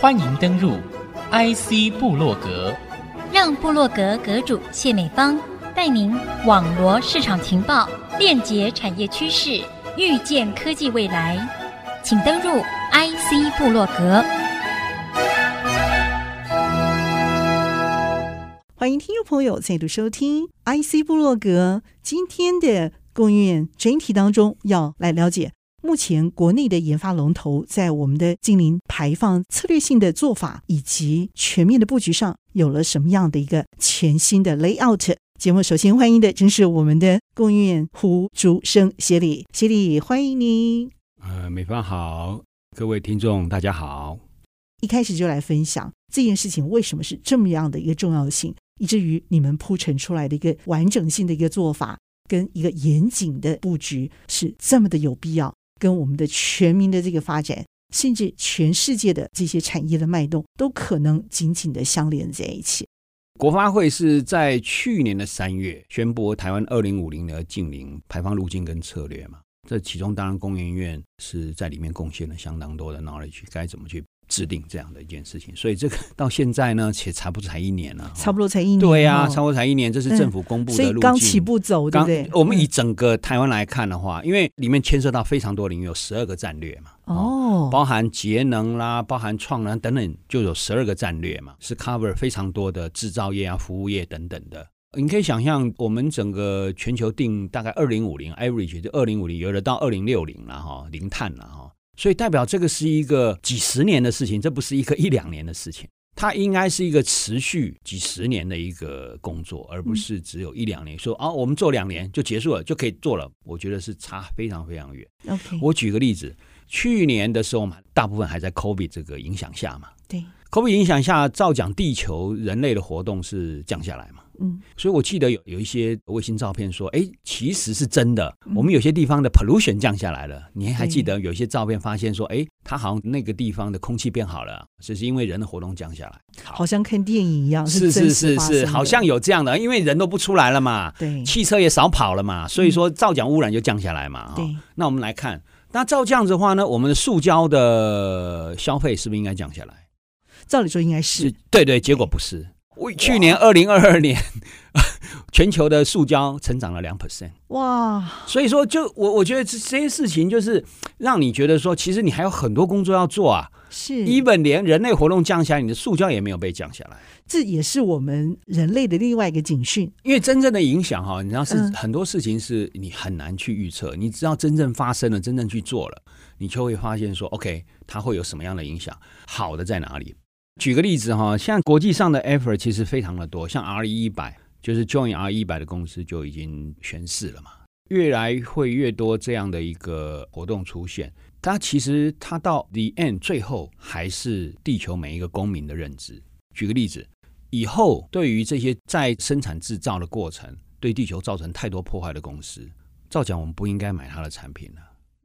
欢迎登入 IC 部落格，让部落格阁主谢美芳带您网罗市场情报，链接产业趋势，预见科技未来。请登入 IC 部落格。欢迎听众朋友再度收听 IC 部落格。今天的供应链专题当中，要来了解目前国内的研发龙头在我们的净零排放策略性的做法以及全面的布局上有了什么样的一个全新的 layout。节目首先欢迎的正是我们的供应链胡竹生协理，协理欢迎您。呃，美方好，各位听众大家好。一开始就来分享这件事情为什么是这么样的一个重要性。以至于你们铺陈出来的一个完整性的一个做法，跟一个严谨的布局是这么的有必要，跟我们的全民的这个发展，甚至全世界的这些产业的脉动，都可能紧紧的相连在一起。国发会是在去年的三月宣布台湾二零五零的净零排放路径跟策略嘛，这其中当然工研院是在里面贡献了相当多的 knowledge，该怎么去。制定这样的一件事情，所以这个到现在呢，其实差不多才一年了，差不多才一年。对呀、啊，差不多才一年，这是政府公布的路径。所以刚起步走，对不对？我们以整个台湾来看的话，因为里面牵涉到非常多领域，有十二个战略嘛，哦，包含节能啦，包含创能等等，就有十二个战略嘛，是 cover 非常多的制造业啊、服务业等等的。你可以想象，我们整个全球定大概二零五零 average 就二零五零，有的到二零六零了哈，零碳了哈。所以代表这个是一个几十年的事情，这不是一个一两年的事情，它应该是一个持续几十年的一个工作，而不是只有一两年。说啊，我们做两年就结束了，就可以做了。我觉得是差非常非常远。OK，我举个例子，去年的时候嘛，大部分还在 COVID 这个影响下嘛，对，COVID 影响下，照讲地球人类的活动是降下来嘛。嗯，所以我记得有有一些卫星照片说，哎，其实是真的。我们有些地方的 pollution 降下来了，嗯、你还记得有些照片发现说，哎，它好像那个地方的空气变好了，这是因为人的活动降下来。好，好像看电影一样，是是是是，好像有这样的，因为人都不出来了嘛，对，汽车也少跑了嘛，所以说照讲污染就降下来嘛。对，那我们来看，那照这样子的话呢，我们的塑胶的消费是不是应该降下来？照理说应该是，是对对，结果不是。去年二零二二年，全球的塑胶成长了两 percent，哇！所以说，就我我觉得这这些事情，就是让你觉得说，其实你还有很多工作要做啊。是，even 连人类活动降下来，你的塑胶也没有被降下来。这也是我们人类的另外一个警讯。因为真正的影响哈，你知道是很多事情是你很难去预测。你知道真正发生了，真正去做了，你就会发现说，OK，它会有什么样的影响？好的在哪里？举个例子哈，像国际上的 effort 其实非常的多，像 RE 一百就是 Join RE 一百的公司就已经宣示了嘛，越来会越多这样的一个活动出现。它其实它到 the end 最后还是地球每一个公民的认知。举个例子，以后对于这些在生产制造的过程对地球造成太多破坏的公司，照讲我们不应该买它的产品了。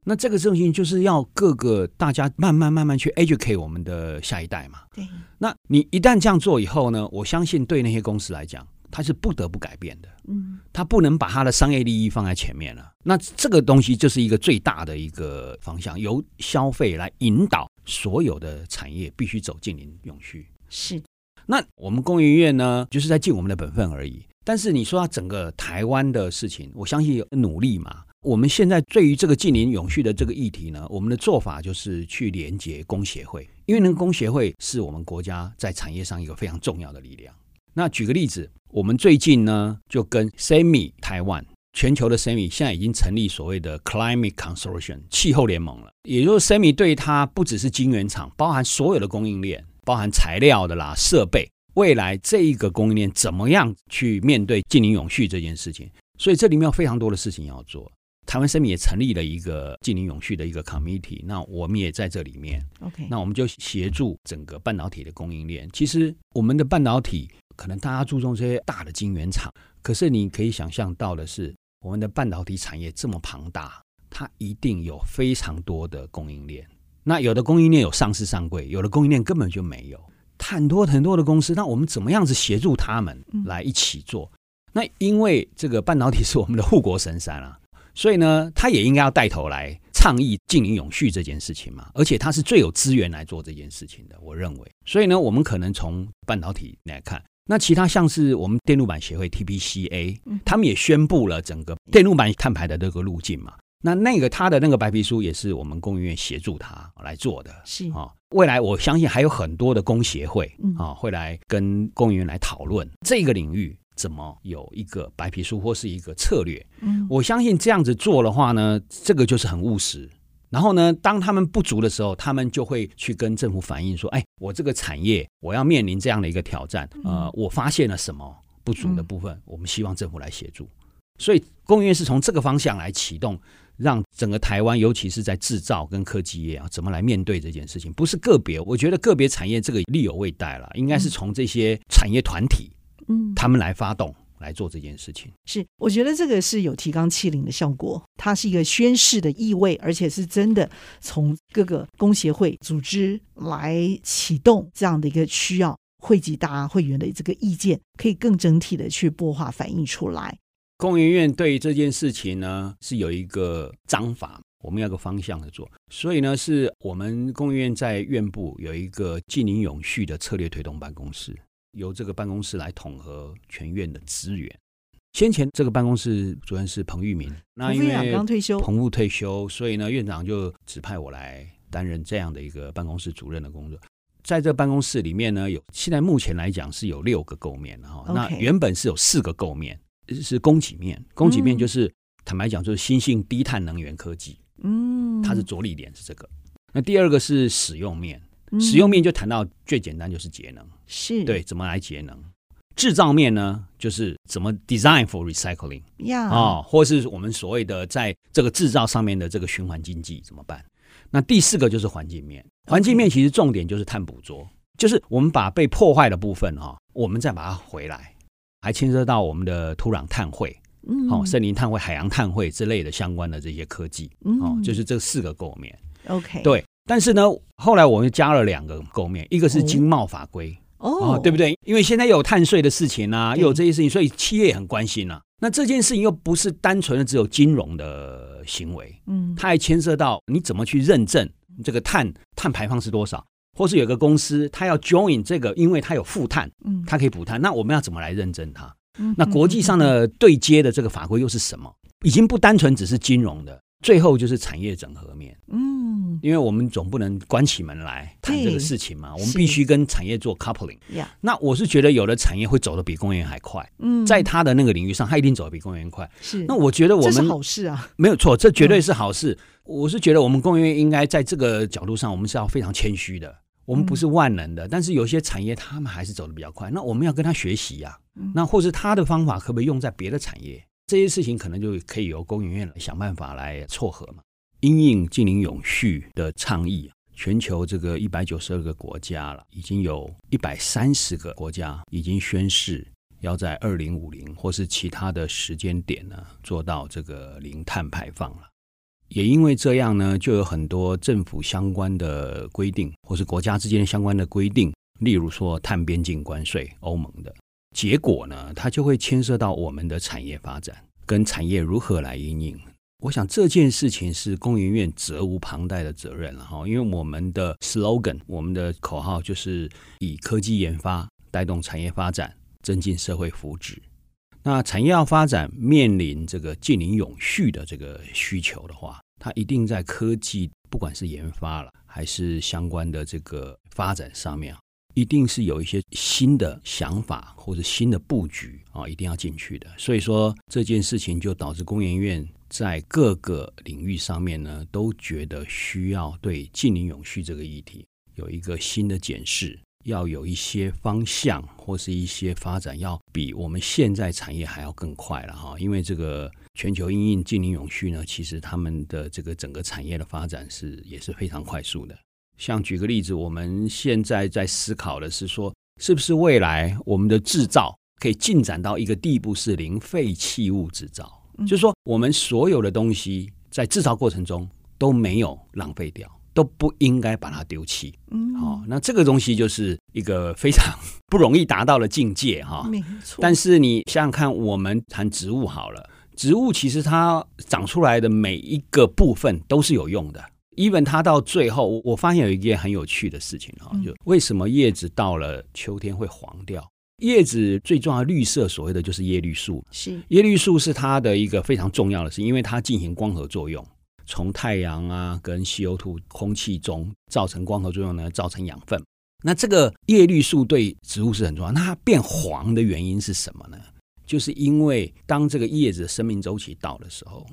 那这个事情就是要各个大家慢慢慢慢去 educate 我们的下一代嘛。对。那你一旦这样做以后呢，我相信对那些公司来讲，它是不得不改变的。嗯。它不能把他的商业利益放在前面了。那这个东西就是一个最大的一个方向，由消费来引导所有的产业必须走净零永续。是。那我们工研院呢，就是在尽我们的本分而已。但是你说要整个台湾的事情，我相信有努力嘛。我们现在对于这个近零永续的这个议题呢，我们的做法就是去连接工协会，因为那个工协会是我们国家在产业上一个非常重要的力量。那举个例子，我们最近呢就跟 SEMI 台湾全球的 SEMI 现在已经成立所谓的 Climate Consortium 气候联盟了，也就是 SEMI 对它不只是晶圆厂，包含所有的供应链，包含材料的啦、设备，未来这一个供应链怎么样去面对近零永续这件事情，所以这里面有非常多的事情要做。台湾 SEMI 也成立了一个近零永续的一个 committee，那我们也在这里面。OK，那我们就协助整个半导体的供应链。其实我们的半导体可能大家注重这些大的晶圆厂，可是你可以想象到的是，我们的半导体产业这么庞大，它一定有非常多的供应链。那有的供应链有上市上柜，有的供应链根本就没有。很多很多的公司，那我们怎么样子协助他们来一起做？嗯、那因为这个半导体是我们的护国神山啊。所以呢，他也应该要带头来倡议净零永续这件事情嘛，而且他是最有资源来做这件事情的，我认为。所以呢，我们可能从半导体来看，那其他像是我们电路板协会 TPCA，他们也宣布了整个电路板碳排的这个路径嘛。那那个他的那个白皮书也是我们工研院协助他来做的，是啊。未来我相信还有很多的工协会啊会来跟工研院来讨论这个领域怎么有一个白皮书或是一个策略。嗯，我相信这样子做的话呢，这个就是很务实。然后呢，当他们不足的时候，他们就会去跟政府反映说：“哎，我这个产业我要面临这样的一个挑战，呃，我发现了什么不足的部分，我们希望政府来协助。”所以工研院是从这个方向来启动。让整个台湾，尤其是在制造跟科技业啊，怎么来面对这件事情？不是个别，我觉得个别产业这个力有未逮了，应该是从这些产业团体，嗯，他们来发动来做这件事情。是，我觉得这个是有提纲挈领的效果，它是一个宣誓的意味，而且是真的从各个工协会组织来启动这样的一个需要，汇集大家会员的这个意见，可以更整体的去擘画反映出来。工研院对于这件事情呢，是有一个章法，我们要个方向的做，所以呢，是我们工研院在院部有一个净零永续的策略推动办公室，由这个办公室来统合全院的资源。先前这个办公室主任是彭玉明，那因为刚退休，彭副退休，所以呢，院长就指派我来担任这样的一个办公室主任的工作。在这办公室里面呢，有现在目前来讲是有六个构面哈.那原本是有四个构面。是供给面，供给面就是、嗯、坦白讲，就是新兴低碳能源科技，嗯，它是着力点是这个。那第二个是使用面，嗯、使用面就谈到最简单就是节能，是。对怎么来节能。制造面呢，就是怎么 design for recycling，啊 Yeah、哦，或是我们所谓的在这个制造上面的这个循环经济怎么办？那第四个就是环境面，环境面其实重点就是碳捕捉，就是我们把被破坏的部分哈、哦，我们再把它回来。还牵涉到我们的土壤碳汇，嗯，哦，森林碳汇、海洋碳汇之类的相关的这些科技，嗯，哦，就是这四个构面，OK，对。但是呢，后来我们加了两个构面，一个是经贸法规，哦，哦，对不对？因为现在又有碳税的事情啊，又有这些事情，所以企业也很关心啊。那这件事情又不是单纯的只有金融的行为，嗯，它还牵涉到你怎么去认证这个碳碳排放是多少。或是有个公司，它要 join 这个，因为它有负碳，嗯，它可以补碳。那我们要怎么来认证它？嗯，那国际上的对接的这个法规又是什么？已经不单纯只是金融的，最后就是产业整合面。嗯，因为我们总不能关起门来谈这个事情嘛，我们必须跟产业做 coupling。那我是觉得有的产业会走得比工研院还快。嗯，在他的那个领域上，他一定走得比工研院快。是，那我觉得我们这是好事啊，没有错，这绝对是好事。我是觉得我们工研院应该在这个角度上，我们是要非常谦虚的。我们不是万能的，但是有些产业他们还是走得比较快，那我们要跟他学习呀。那或是他的方法可不可以用在别的产业？这些事情可能就可以由工研院想办法来撮合嘛。因应净零永续的倡议，全球这个一百九十二个国家了，已经有一百三十个国家已经宣誓要在二零五零或是其他的时间点呢，做到这个零碳排放了。也因为这样呢，就有很多政府相关的规定，或是国家之间相关的规定，例如说碳边境关税，欧盟的结果呢，它就会牵涉到我们的产业发展跟产业如何来因应。我想这件事情是工研院责无旁贷的责任了哈，因为我们的 slogan，我们的口号就是以科技研发带动产业发展，增进社会福祉。那产业要发展，面临这个近零永续的这个需求的话，它一定在科技，不管是研发了，还是相关的这个发展上面，一定是有一些新的想法或者新的布局啊，一定要进去的。所以说这件事情就导致工研院在各个领域上面呢，都觉得需要对近零永续这个议题有一个新的检视。要有一些方向或是一些发展，要比我们现在产业还要更快了哈。因为这个全球因应净零永续呢，其实他们的这个整个产业的发展是也是非常快速的。像举个例子，我们现在在思考的是说，是不是未来我们的制造可以进展到一个地步，是零废弃物制造，就是说我们所有的东西在制造过程中都没有浪费掉。都不应该把它丢弃。嗯，好，那这个东西就是一个非常不容易达到的境界哈。没错。但是你想想看，我们谈植物好了，植物其实它长出来的每一个部分都是有用的。even 它到最后，我发现有一件很有趣的事情哈，就为什么叶子到了秋天会黄掉？叶子最重要的绿色，所谓的就是叶绿素。是叶绿素是它的一个非常重要的是，因为它进行光合作用，从太阳啊跟 CO2 空气中造成光合作用呢，造成养分。那这个叶绿素对植物是很重要。那它变黄的原因是什么呢？就是因为当这个叶子的生命周期到的时候。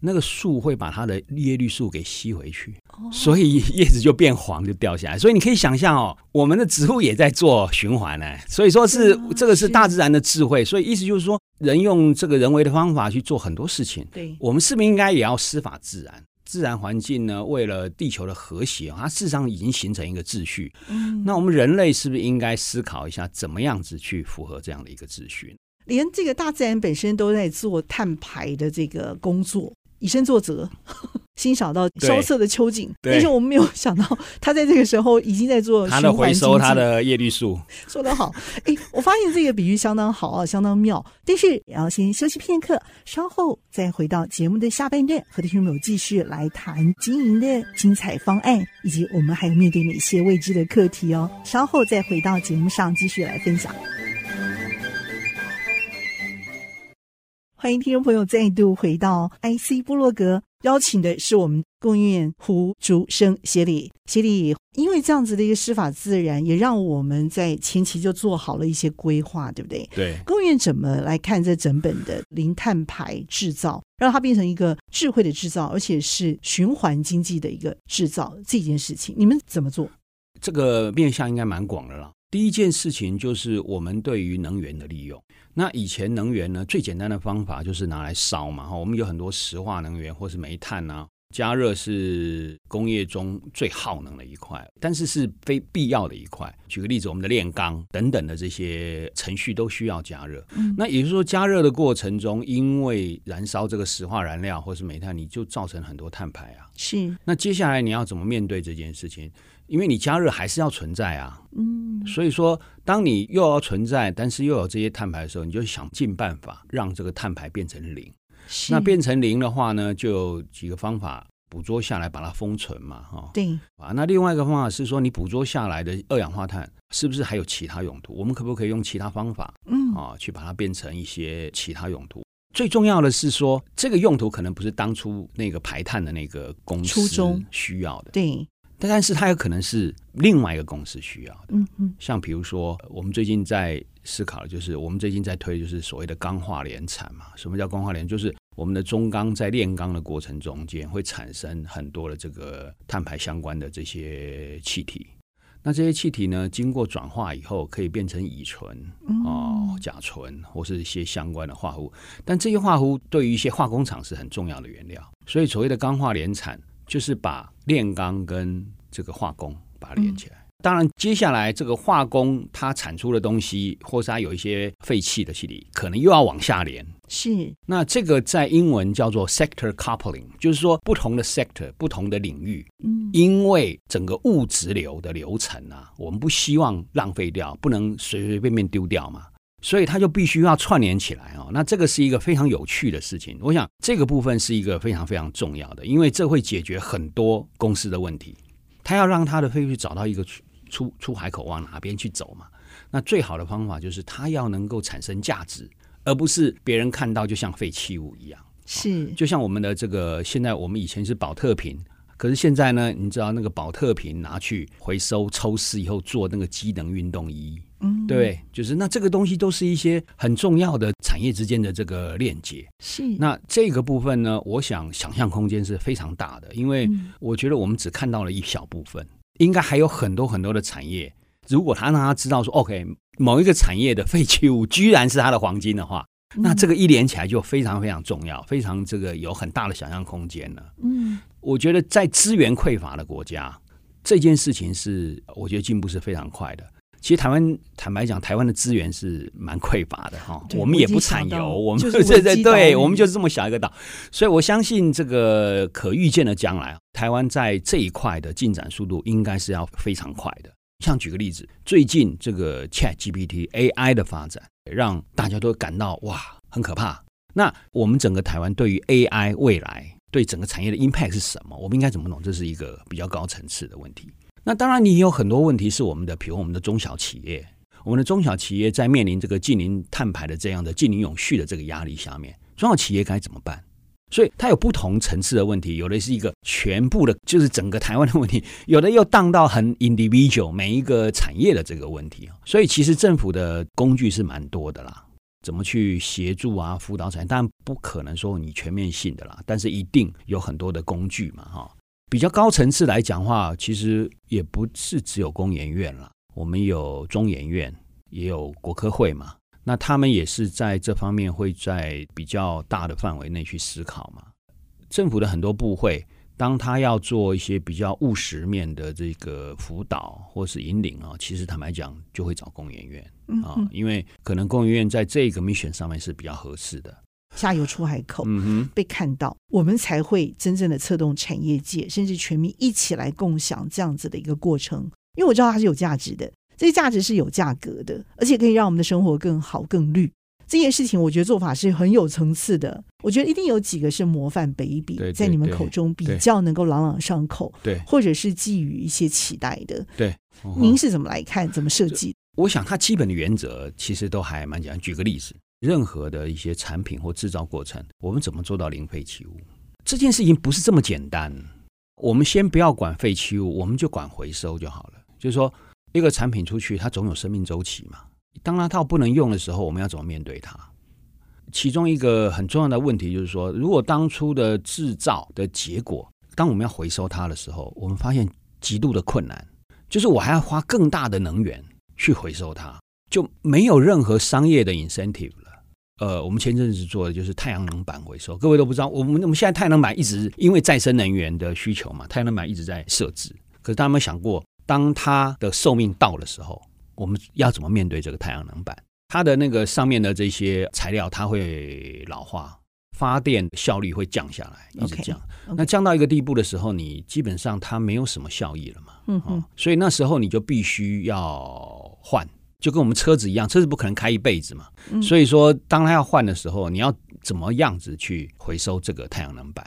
那个树会把它的叶绿素给吸回去，所以叶子就变黄，就掉下来。所以你可以想象哦，我们的植物也在做循环呢。所以说是这个是大自然的智慧。所以意思就是说，人用这个人为的方法去做很多事情。对，我们是不是应该也要师法自然？自然环境呢，为了地球的和谐，它事实上已经形成一个秩序。嗯，那我们人类是不是应该思考一下，怎么样子去符合这样的一个秩序？连这个大自然本身都在做碳排的这个工作。以身作则，欣赏到萧瑟的秋景，但是我们没有想到，他在这个时候已经在做他的回收，他的叶绿素。说得好，哎，我发现这个比喻相当好啊，相当妙。但是也要先休息片刻，稍后再回到节目的下半段，和听众朋友继续来谈经营的精彩方案，以及我们还有面对哪些未知的课题哦。稍后再回到节目上继续来分享。欢迎听众朋友再度回到 IC 部落格，邀请的是我们工研院胡竹生协理。协理，因为这样子的一个师法自然，也让我们在前期就做好了一些规划，对不对？对。工研院怎么来看这整本的零碳排制造，让它变成一个智慧的制造，而且是循环经济的一个制造这件事情，你们怎么做？这个面向应该蛮广的了。第一件事情就是我们对于能源的利用。那以前能源呢，最简单的方法就是拿来烧嘛，哈，我们有很多石化能源或是煤炭啊，加热是工业中最耗能的一块，但是是非必要的一块。举个例子，我们的炼钢等等的这些程序都需要加热。嗯，那也就是说，加热的过程中，因为燃烧这个石化燃料或是煤炭，你就造成很多碳排啊。是。那接下来你要怎么面对这件事情？因为你加热还是要存在啊，嗯，所以说，当你又要存在，但是又有这些碳排的时候，你就想尽办法让这个碳排变成零。那变成零的话呢，就有几个方法捕捉下来，把它封存嘛，哈。对。啊，那另外一个方法是说，你捕捉下来的二氧化碳是不是还有其他用途？我们可不可以用其他方法，嗯，啊，去把它变成一些其他用途？最重要的是说，这个用途可能不是当初那个排碳的那个公司需要的。对。但是它有可能是另外一个公司需要的，嗯嗯，像比如说我们最近在思考的就是我们最近在推就是所谓的钢化联产嘛。什么叫钢化联？就是我们的中钢在炼钢的过程中间会产生很多的这个碳排相关的这些气体。那这些气体呢，经过转化以后可以变成乙醇、哦甲醇或是一些相关的化合物。但这些化合物对于一些化工厂是很重要的原料，所以所谓的钢化联产。就是把炼钢跟这个化工把它连起来。嗯、当然，接下来这个化工它产出的东西，或是它有一些废气的气体，可能又要往下连。是。那这个在英文叫做 sector coupling，就是说不同的 sector、不同的领域，嗯，因为整个物质流的流程啊，我们不希望浪费掉，不能随随便便丢掉嘛。所以它就必须要串联起来哦，那这个是一个非常有趣的事情。我想这个部分是一个非常非常重要的，因为这会解决很多公司的问题。他要让他的废气找到一个出出出海口往哪边去走嘛？那最好的方法就是他要能够产生价值，而不是别人看到就像废弃物一样。是，就像我们的这个现在我们以前是保特瓶，可是现在呢，你知道那个保特瓶拿去回收抽丝以后做那个机能运动衣。嗯，对，就是那这个东西都是一些很重要的产业之间的这个链接。是，那这个部分呢，我想想象空间是非常大的，因为我觉得我们只看到了一小部分，应该还有很多很多的产业。如果他让他知道说，OK，某一个产业的废弃物居然是他的黄金的话，那这个一连起来就非常非常重要，非常这个有很大的想象空间了。嗯，我觉得在资源匮乏的国家，这件事情是我觉得进步是非常快的。其实台湾坦白讲，台湾的资源是蛮匮乏的哈。我们也不产油，我们对对 对，对，我们就是这么小一个岛。所以我相信这个可预见的将来，台湾在这一块的进展速度应该是要非常快的。像举个例子，最近这个 Chat GPT AI 的发展，让大家都感到哇，很可怕。那我们整个台湾对于 AI 未来对整个产业的 impact 是什么？我们应该怎么弄？这是一个比较高层次的问题。那当然，你有很多问题是我们的，比如我们的中小企业，我们的中小企业在面临这个净零碳排的这样的净零永续的这个压力下面，中小企业该怎么办？所以它有不同层次的问题，有的是一个全部的，就是整个台湾的问题；有的又荡到很 individual 每一个产业的这个问题。所以其实政府的工具是蛮多的啦，怎么去协助啊、辅导产业？当然不可能说你全面性的啦，但是一定有很多的工具嘛，哈。比较高层次来讲话，其实也不是只有工研院了，我们有中研院，也有国科会嘛。那他们也是在这方面会在比较大的范围内去思考嘛。政府的很多部会，当他要做一些比较务实面的这个辅导或是引领啊，其实坦白讲，就会找工研院啊，因为可能工研院在这个 mission 上面是比较合适的。下游出海口，嗯哼，被看到，我们才会真正的策动产业界，甚至全民一起来共享这样子的一个过程。因为我知道它是有价值的，这些价值是有价格的，而且可以让我们的生活更好、更绿。这件事情，我觉得做法是很有层次的。我觉得一定有几个是模范 baby，在你们口中比较能够朗朗上口，对，或者是寄予一些期待的。对，您是怎么来看？怎么设计？我想，它基本的原则其实都还蛮简单。举个例子。任何的一些产品或制造过程，我们怎么做到零废弃物？这件事情不是这么简单。我们先不要管废弃物，我们就管回收就好了。就是说，一个产品出去，它总有生命周期嘛。当它套不能用的时候，我们要怎么面对它？其中一个很重要的问题就是说，如果当初的制造的结果，当我们要回收它的时候，我们发现极度的困难，就是我还要花更大的能源去回收它，就没有任何商业的 incentive 了。呃，我们前阵子做的就是太阳能板回收，各位都不知道，我们我们现在太阳能板一直因为再生能源的需求嘛，太阳能板一直在设置。可是大家有没有想过，当它的寿命到的时候，我们要怎么面对这个太阳能板？它的那个上面的这些材料，它会老化，发电效率会降下来，一直降。Okay, okay. 那降到一个地步的时候，你基本上它没有什么效益了嘛。嗯嗯。所以那时候你就必须要换。就跟我们车子一样，车子不可能开一辈子嘛。嗯、所以说，当它要换的时候，你要怎么样子去回收这个太阳能板？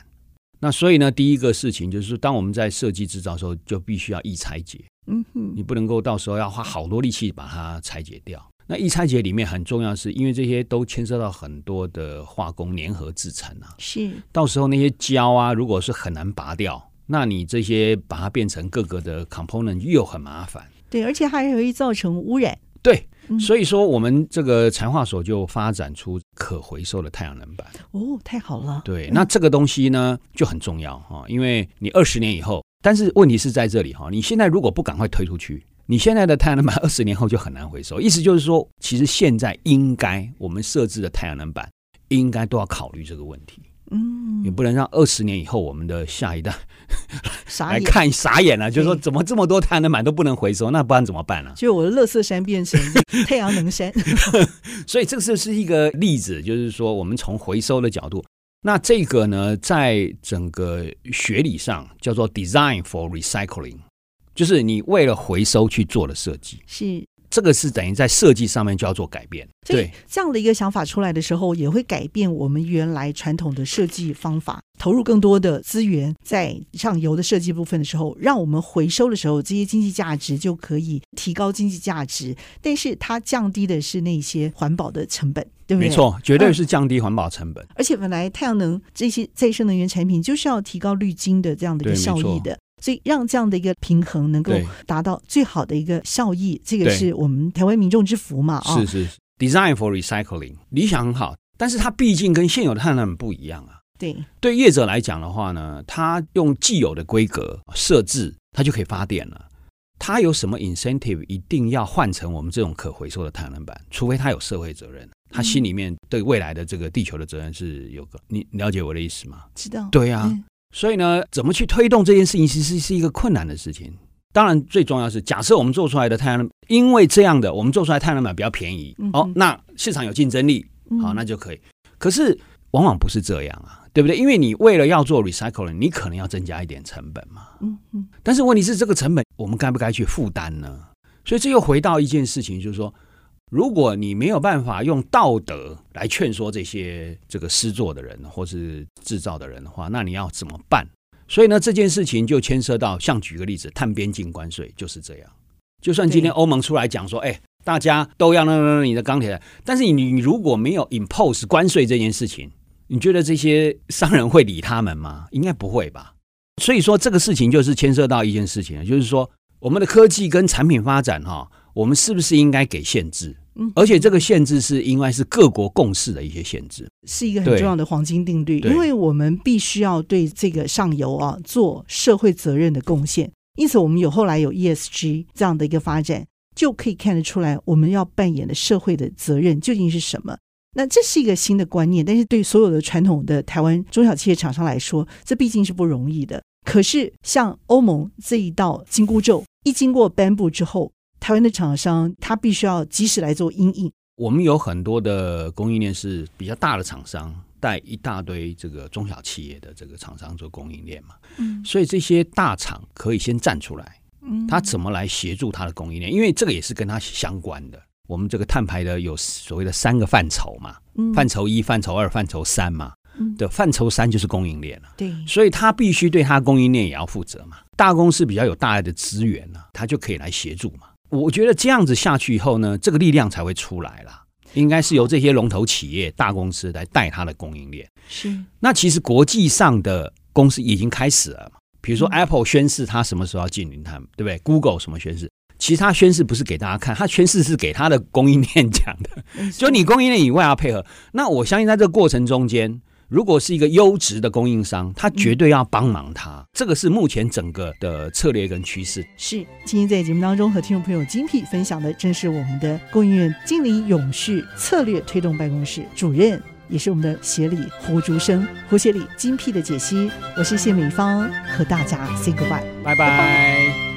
那所以呢，第一个事情就是，当我们在设计制造的时候，就必须要易拆解。嗯哼，你不能够到时候要花好多力气把它拆解掉。那一拆解里面很重要的是，因为这些都牵涉到很多的化工粘合制成啊。是，到时候那些胶啊，如果是很难拔掉，那你这些把它变成各个的 component 又很麻烦。对，而且还容易造成污染。对，所以说我们这个材化所就发展出可回收的太阳能板。哦，太好了。对，那这个东西呢就很重要哈，因为你二十年以后，但是问题是在这里哈，你现在如果不赶快推出去，你现在的太阳能板 二十年后就很难回收。意思就是说，其实现在应该我们设置的太阳能板应该都要考虑这个问题。嗯，也不能让二十年以后我们的下一代 来看傻眼了，就是说怎么这么多太阳能板都不能回收，那不然怎么办呢？就我的乐色山变成太阳能山，所以这个是是一个例子，就是说我们从回收的角度，那这个呢，在整个学理上叫做 design for recycling，就是你为了回收去做的设计是。这个是等于在设计上面就要做改变，对这样的一个想法出来的时候，也会改变我们原来传统的设计方法，投入更多的资源在上游的设计部分的时候，让我们回收的时候，这些经济价值就可以提高经济价值，但是它降低的是那些环保的成本，对不对？没错，绝对是降低环保成本。而且本来太阳能这些再生能源产品就是要提高绿金的这样的一个效益的。所以让这样的一个平衡能够达到最好的一个效益，这个是我们台湾民众之福嘛？啊，是是，Design for Recycling，理想很好，但是它毕竟跟现有的太阳能不一样啊。对，对业者来讲的话呢，他用既有的规格设置，它就可以发电了。他有什么 incentive 一定要换成我们这种可回收的太阳能板？除非他有社会责任，他心里面对未来的这个地球的责任是有个。你了解我的意思吗？知道。对呀。所以呢，怎么去推动这件事情，其实是一个困难的事情。当然，最重要是假设我们做出来的太阳能，因为这样的，我们做出来太阳能板比较便宜，嗯、哦，那市场有竞争力，好，那就可以。可是往往不是这样啊，对不对？因为你为了要做 recycling，你可能要增加一点成本嘛。嗯嗯。但是问题是，这个成本我们该不该去负担呢？所以这又回到一件事情，就是说，如果你没有办法用道德来劝说这些这个施作的人或是制造的人的话，那你要怎么办？所以呢，这件事情就牵涉到，像举个例子，碳边境关税就是这样。就算今天欧盟出来讲说，哎，大家都要那那你的钢铁，但是你你如果没有 impose 关税这件事情，你觉得这些商人会理他们吗？应该不会吧。所以说这个事情就是牵涉到一件事情，就是说我们的科技跟产品发展哈，我们是不是应该给限制？嗯，而且这个限制是应该是各国共识的一些限制，是一个很重要的黄金定律。因为我们必须要对这个上游啊做社会责任的贡献，因此我们有后来有 ESG 这样的一个发展，就可以看得出来我们要扮演的社会的责任究竟是什么。那这是一个新的观念，但是对所有的传统的台湾中小企业厂商来说，这毕竟是不容易的。可是像欧盟这一道紧箍咒一经过颁布之后，台湾的厂商，他必须要及时来做因应。我们有很多的供应链是比较大的厂商，带一大堆这个中小企业的这个厂商做供应链嘛。嗯，所以这些大厂可以先站出来，嗯，他怎么来协助他的供应链？因为这个也是跟他相关的。我们这个碳排的有所谓的三个范畴嘛，嗯，范畴一、范畴二、范畴三嘛。嗯，的范畴三就是供应链了。对，所以他必须对他供应链也要负责嘛。大公司比较有大量的资源呢，他就可以来协助嘛。我觉得这样子下去以后呢，这个力量才会出来了。应该是由这些龙头企业、大公司来带它的供应链。是。那其实国际上的公司已经开始了嘛。比如说 Apple 宣誓它什么时候要进零碳，对不对？Google 什么宣誓？其实它宣誓不是给大家看，它宣誓是给它的供应链讲的。就你供应链以外要配合。那我相信在这个过程中间。如果是一个优质的供应商，他绝对要帮忙他。嗯、这个是目前整个的策略跟趋势。是，今天在节目当中和听众朋友精辟分享的，正是我们的供应链经理永续策略推动办公室主任，也是我们的协理胡竹生胡协理精辟的解析。我是谢美芳，和大家 say goodbye，拜拜。